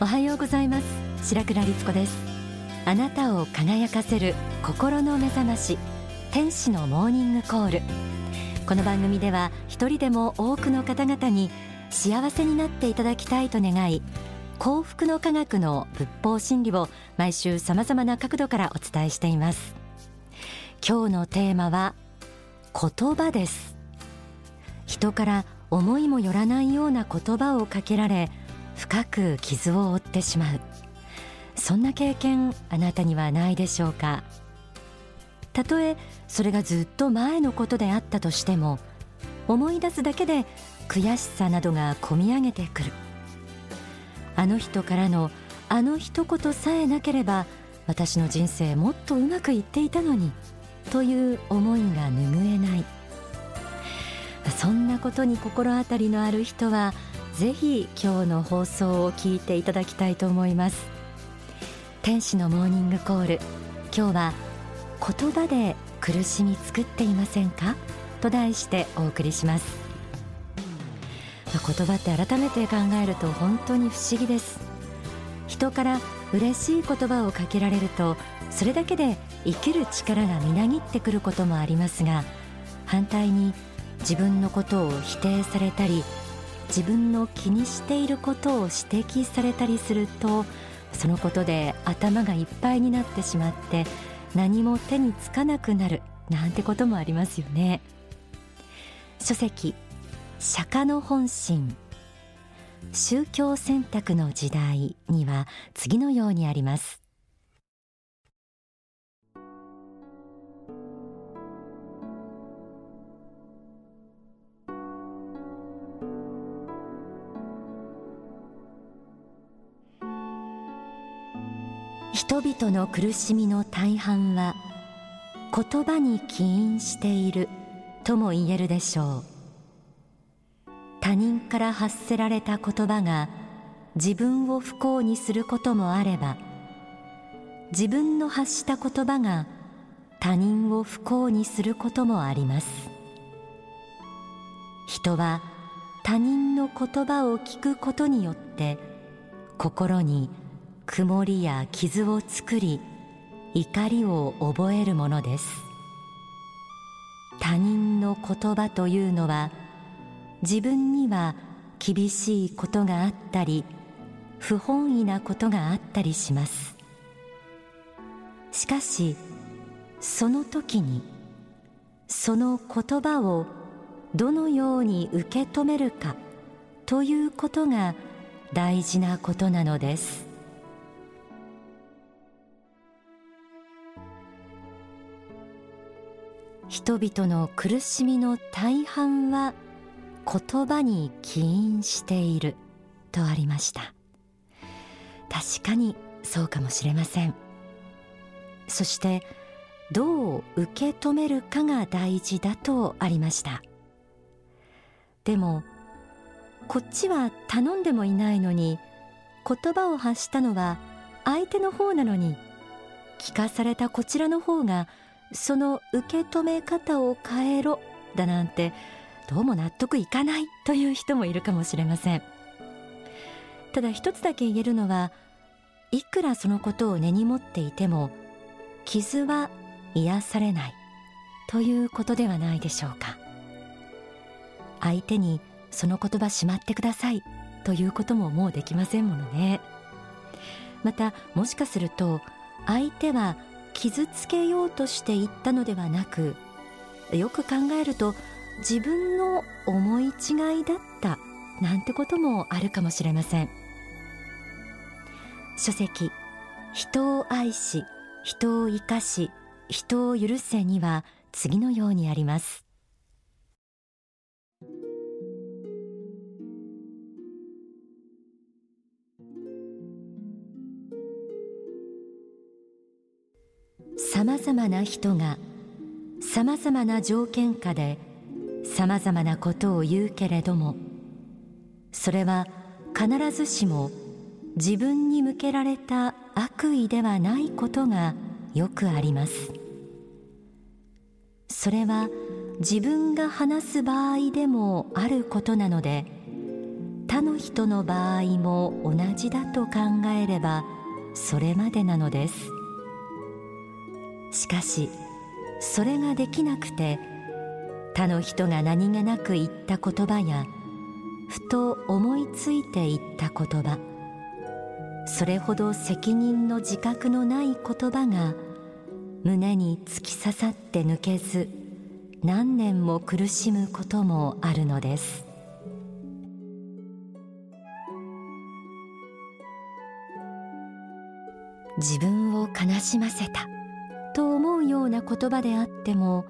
おはようございます。白倉律子です。あなたを輝かせる心の目覚まし。天使のモーニングコール。この番組では一人でも多くの方々に幸せになっていただきたいと願い幸福の科学の仏法真理を毎週様々な角度からお伝えしています。今日のテーマは言葉です。人から思いもよらないような言葉をかけられ深く傷を負ってしまう。そんな経験あなたにはないでしょうか？たとえそれがずっと前のことであったとしても思い出すだけで悔しさなどがこみ上げてくる。あの人からのあの一言さえなければ私の人生もっとうまくいっていたのにという思いが拭えない。そんなことに心当たりのある人はぜひ今日の放送を聞いていただきたいと思います。天使のモーニングコール。今日は言葉で苦しみ作っていませんか？と題してお送りします。言葉って改めて考えると本当に不思議です。人から嬉しい言葉をかけられるとそれだけで生きる力がみなぎってくることもありますが反対に自分のことを否定されたり自分の気にしていることを指摘されたりするとそのことで頭がいっぱいになってしまって何も手につかなくなるなんてこともありますよね。書籍釈迦の本心。宗教選択の時代には次のようにあります。人々の苦しみの大半は言葉に起因しているとも言えるでしょう。他人から発せられた言葉が自分を不幸にすることもあれば自分の発した言葉が他人を不幸にすることもあります。人は他人の言葉を聞くことによって心に曇りや傷を作り怒りを覚えるものです。他人の言葉というのは自分には厳しいことがあったり不本意なことがあったりします。しかしその時にその言葉をどのように受け止めるかということが大事なことなのです。人々の苦しみの大半は言葉に起因しているとありました。確かにそうかもしれません。そしてどう受け止めるかが大事だとありました。でもこっちは頼んでもいないのに言葉を発したのは相手の方なのに聞かされたこちらの方がその受け止め方を変えろだなんてどうも納得いかないという人もいるかもしれません。ただ一つだけ言えるのはいくらそのことを根に持っていても傷は癒されないということではないでしょうか。相手にその言葉しまってくださいということももうできませんものね。またもしかすると相手は傷つけようとして言ったのではなくよく考えると自分の思い違いだったなんてこともあるかもしれません。書籍人を愛し人を生かし人を許せには次のようにあります。さまざまな人がさまざまな条件下でさまざまなことを言うけれどもそれは必ずしも自分に向けられた悪意ではないことがよくあります。それは自分が話す場合でもあることなので他の人の場合も同じだと考えればそれまでなのです。しかしそれができなくて他の人が何気なく言った言葉やふと思いついて言った言葉それほど責任の自覚のない言葉が胸に突き刺さって抜けず何年も苦しむこともあるのです。自分を悲しませた。と思うような言葉であっても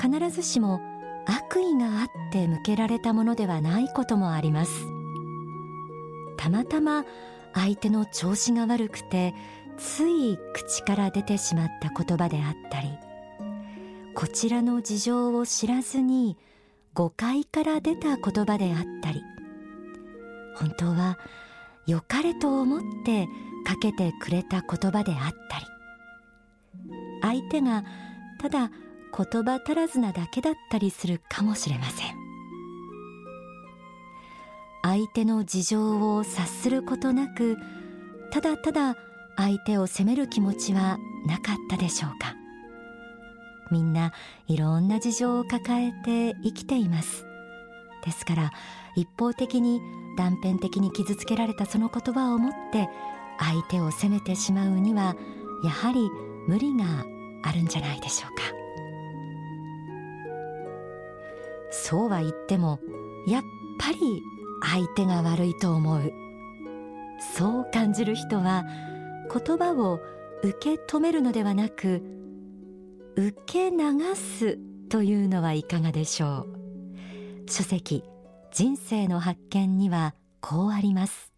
必ずしも悪意があって向けられたものではないこともあります。たまたま相手の調子が悪くてつい口から出てしまった言葉であったりこちらの事情を知らずに誤解から出た言葉であったり本当は良かれと思ってかけてくれた言葉であったり相手がただ言葉足らずなだけだったりするかもしれません。相手の事情を察することなくただただ相手を責める気持ちはなかったでしょうか。みんないろんな事情を抱えて生きています。ですから一方的に断片的に傷つけられたその言葉をもって相手を責めてしまうにはやはり無理があるんじゃないでしょうか。そうは言ってもやっぱり相手が悪いと思う。そう感じる人は言葉を受け止めるのではなく受け流すというのはいかがでしょう。書籍人生の発見にはこうあります。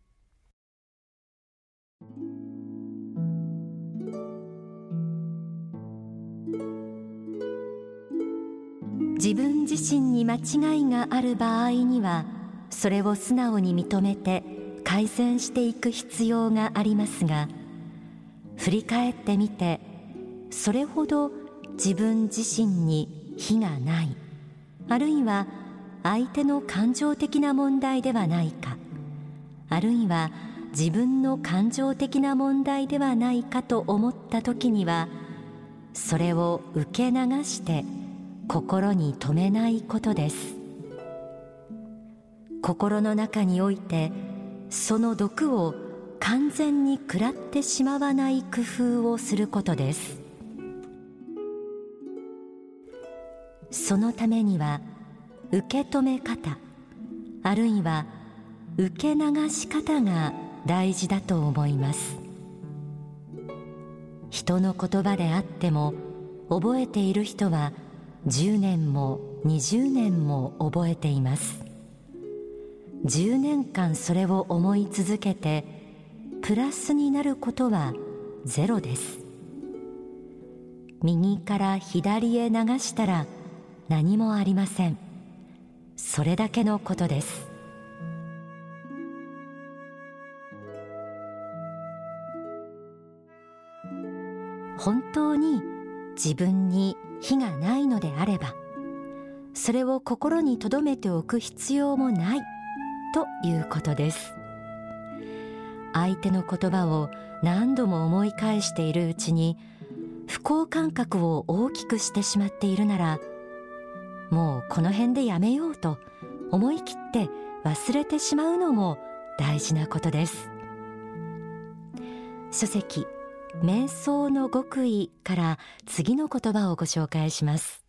自分自身に間違いがある場合にはそれを素直に認めて改善していく必要がありますが振り返ってみてそれほど自分自身に非がないあるいは相手の感情的な問題ではないかあるいは自分の感情的な問題ではないかと思った時にはそれを受け流して心に留めないことです。心の中においてその毒を完全に食らってしまわない工夫をすることです。そのためには受け止め方あるいは受け流し方が大事だと思います。人の言葉であっても覚えている人は10年も20年も覚えています。10年間それを思い続けてプラスになることはゼロです。右から左へ流したら何もありません。それだけのことです。本当に自分に非がないのであればそれを心に留めておく必要もないということです。相手の言葉を何度も思い返しているうちに不幸感覚を大きくしてしまっているならもうこの辺でやめようと思い切って忘れてしまうのも大事なことです。書籍瞑想の極意から次の言葉をご紹介します。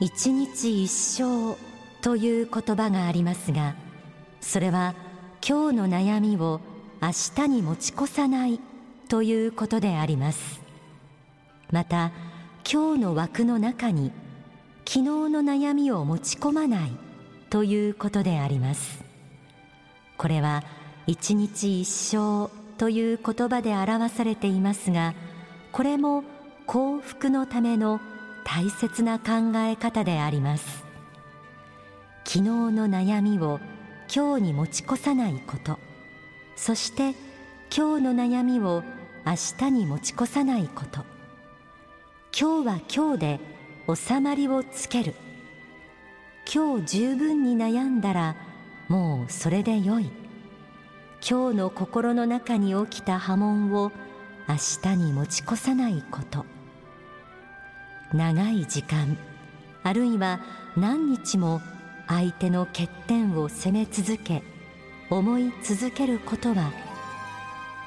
一日一生という言葉がありますがそれは今日の悩みを明日に持ち越さないということであります。また今日の枠の中に昨日の悩みを持ち込まないということであります。これは一日一生という言葉で表されていますがこれも幸福のための大切な考え方であります。昨日の悩みを今日に持ち越さないことそして今日の悩みを明日に持ち越さないこと。今日は今日で収まりをつける。今日十分に悩んだらもうそれでよい。今日の心の中に起きた波紋を明日に持ち越さないこと。長い時間あるいは何日も相手の欠点を責め続け思い続けることは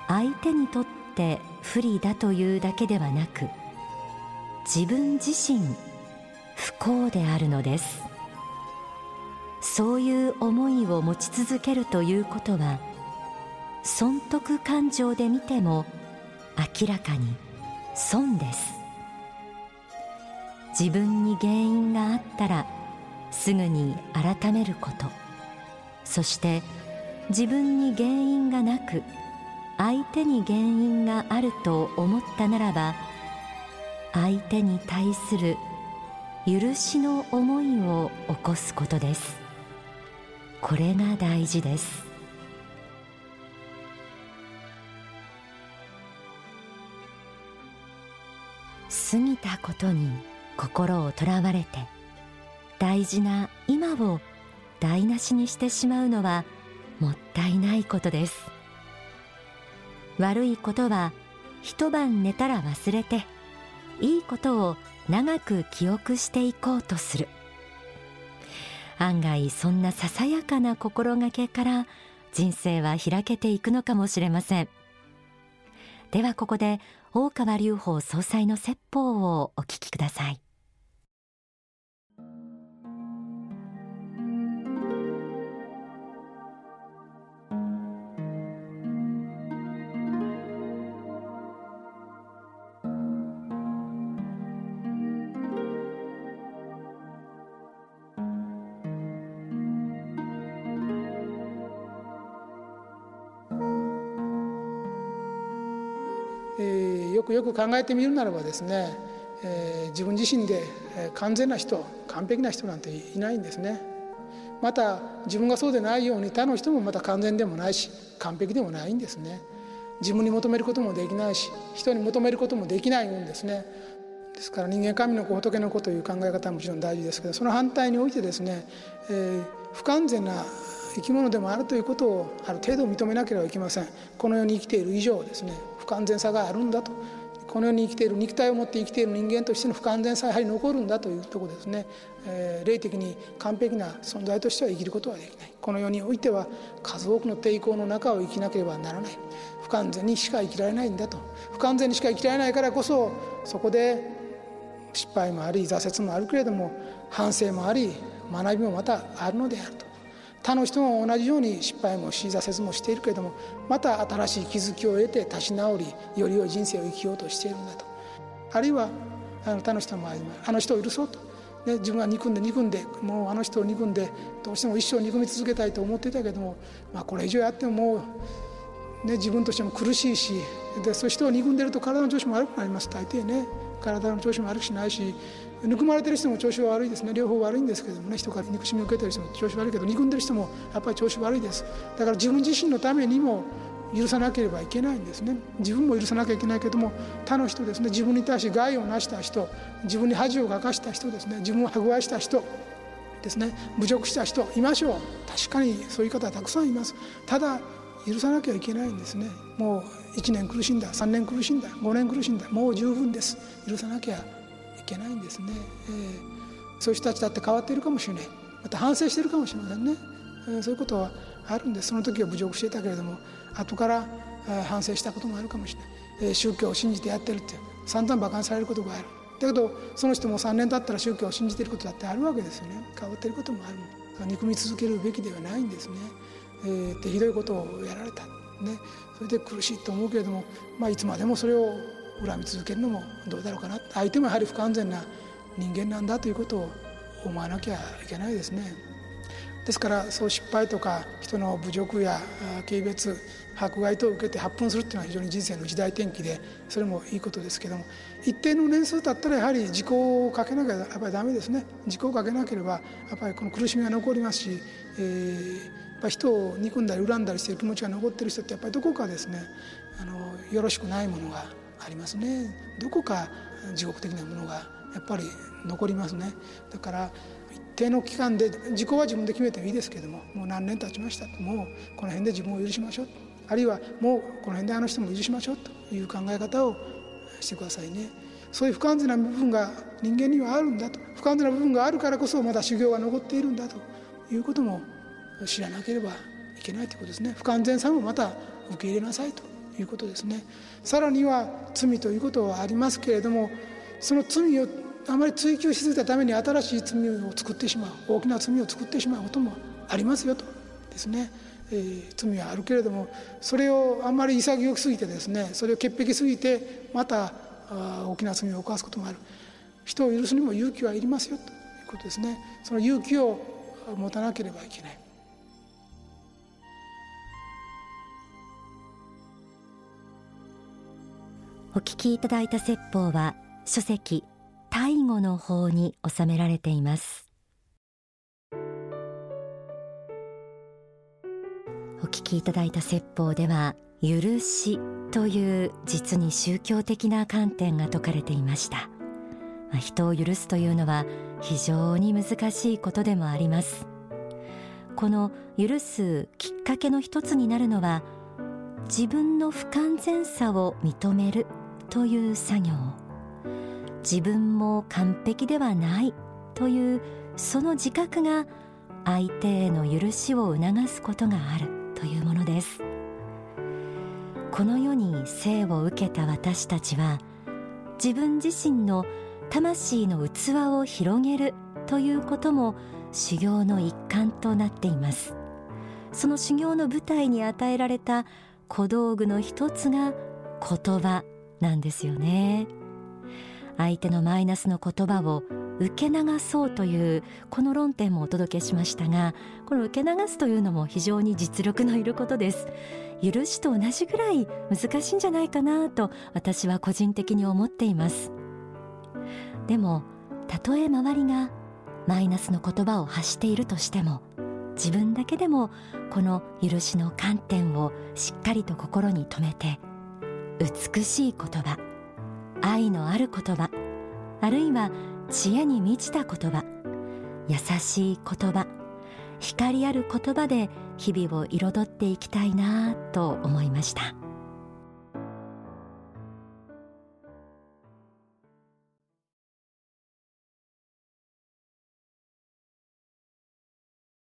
相手にとって不利だというだけではなく自分自身不幸であるのです。そういう思いを持ち続けるということは損得感情で見ても明らかに損です。自分に原因があったらすぐに改めること。そして自分に原因がなく相手に原因があると思ったならば相手に対する許しの思いを起こすことです。これが大事です。過ぎたことに心をとらわれて大事な今を台無しにしてしまうのはもったいないことです。悪いことは一晩寝たら忘れていいことを長く記憶していこうとする。案外そんなささやかな心がけから人生は開けていくのかもしれません。ではここで大川隆法総裁の説法をお聞きください。よく考えてみるならばですね、えー、自分自身で完全な人完璧な人なんていないんですね。また自分がそうでないように他の人もまた完全でもないし完璧でもないんですね。自分に求めることもできないし人に求めることもできないんですね。ですから人間神の子仏の子という考え方はもちろん大事ですけどその反対においてですね、えー、不完全な生き物でもあるということをある程度認めなければいけません。この世に生きている以上ですね不完全さがあるんだと。この世に生きている肉体を持って生きている人間としての不完全さやはり残るんだというところですね、えー、霊的に完璧な存在としては生きることはできない。この世においては数多くの抵抗の中を生きなければならない。不完全にしか生きられないんだと。不完全にしか生きられないからこそそこで失敗もあり挫折もあるけれども反省もあり学びもまたあるのであると。他の人も同じように失敗もし挫折もしているけれどもまた新しい気づきを得て立ち直りより良い人生を生きようとしているんだと。あるいはあの他の人もあの人を許そうと、ね、自分は憎んで憎んでもうあの人を憎んでどうしても一生憎み続けたいと思っていたけども、まあ、これ以上やってももう、ね、自分としても苦しいしでそういう人を憎んでると体の調子も悪くなります。大抵ね。体の調子も悪くしないし憎まれてる人も調子は悪いですね。両方悪いんですけどもね。人から憎しみを受けてる人も調子悪いけど憎んでる人もやっぱり調子悪いです。だから自分自身のためにも許さなければいけないんですね。自分も許さなきゃいけないけども他の人ですね。自分に対して害をなした人自分に恥をかかした人ですね。自分を迫害した人ですね。侮辱した人いましょう。確かにそういう方はたくさんいます。ただ許さなきゃいけないんですね。もう1年苦しんだ3年苦しんだ5年苦しんだもう十分です。許さなきゃいけないんですね、えー、そういう人たちだって変わっているかもしれない。また反省しているかもしれませんね、えー、そういうことはあるんです。その時は侮辱していたけれども後から反省したこともあるかもしれない、えー、宗教を信じてやってるって散々馬鹿にされることがある。だけどその人も3年経ったら宗教を信じていることだってあるわけですよね。変わっていることもある。憎み続けるべきではないんですね、えー、でひどいことをやられた。ね。それで苦しいと思うけれども、まあ、いつまでもそれを恨み続けるのもどうだろうかな。相手もやはり不完全な人間なんだということを思わなきゃいけないですね。ですからそう失敗とか人の侮辱や軽蔑迫害等を受けて発奮するっていうのは非常に人生の時代転機でそれもいいことですけども一定の年数だったらやはり時効をかけなきゃやっぱりダメですね。時効をかけなければやっぱりこの苦しみが残りますし、えー、ぱ人を憎んだり恨んだりしている気持ちが残ってる人ってやっぱりどこかですねあのよろしくないものがありますね。どこか地獄的なものがやっぱり残りますね。だから一定の期間で自己は自分で決めてもいいですけどももう何年経ちましたもうこの辺で自分を許しましょうあるいはもうこの辺であの人も許しましょうという考え方をしてくださいね。そういう不完全な部分が人間にはあるんだと。不完全な部分があるからこそまだ修行が残っているんだと。いうことも知らなければいけないということですね。不完全さもまた受け入れなさいということですね。さらには罪ということはありますけれどもその罪をあまり追求しすぎたために新しい罪を作ってしまう大きな罪を作ってしまうこともありますよとですね、えー、罪はあるけれどもそれをあんまり潔くすぎてですねそれを潔癖すぎてまた大きな罪を犯すこともある。人を許すにも勇気はいりますよということですね。その勇気を持たなければいけない。お聞きいただいた説法は書籍大語の法に収められています。お聞きいただいた説法では許しという実に宗教的な観点が説かれていました。人を許すというのは非常に難しいことでもあります。この許すきっかけの一つになるのは自分の不完全さを認めるという作業自分も完璧ではないというその自覚が相手への許しを促すことがあるというものです。この世に生を受けた私たちは自分自身の魂の器を広げるということも修行の一環となっています。その修行の舞台に与えられた小道具の一つが言葉。なんですよね。相手のマイナスの言葉を受け流そうというこの論点もお届けしましたがこの受け流すというのも非常に実力のいることです。許しと同じぐらい難しいんじゃないかなと私は個人的に思っています。でもたとえ周りがマイナスの言葉を発しているとしても自分だけでもこの許しの観点をしっかりと心に留めて美しい言葉。愛のある言葉。あるいは知恵に満ちた言葉。優しい言葉。光ある言葉で日々を彩っていきたいなと思いました。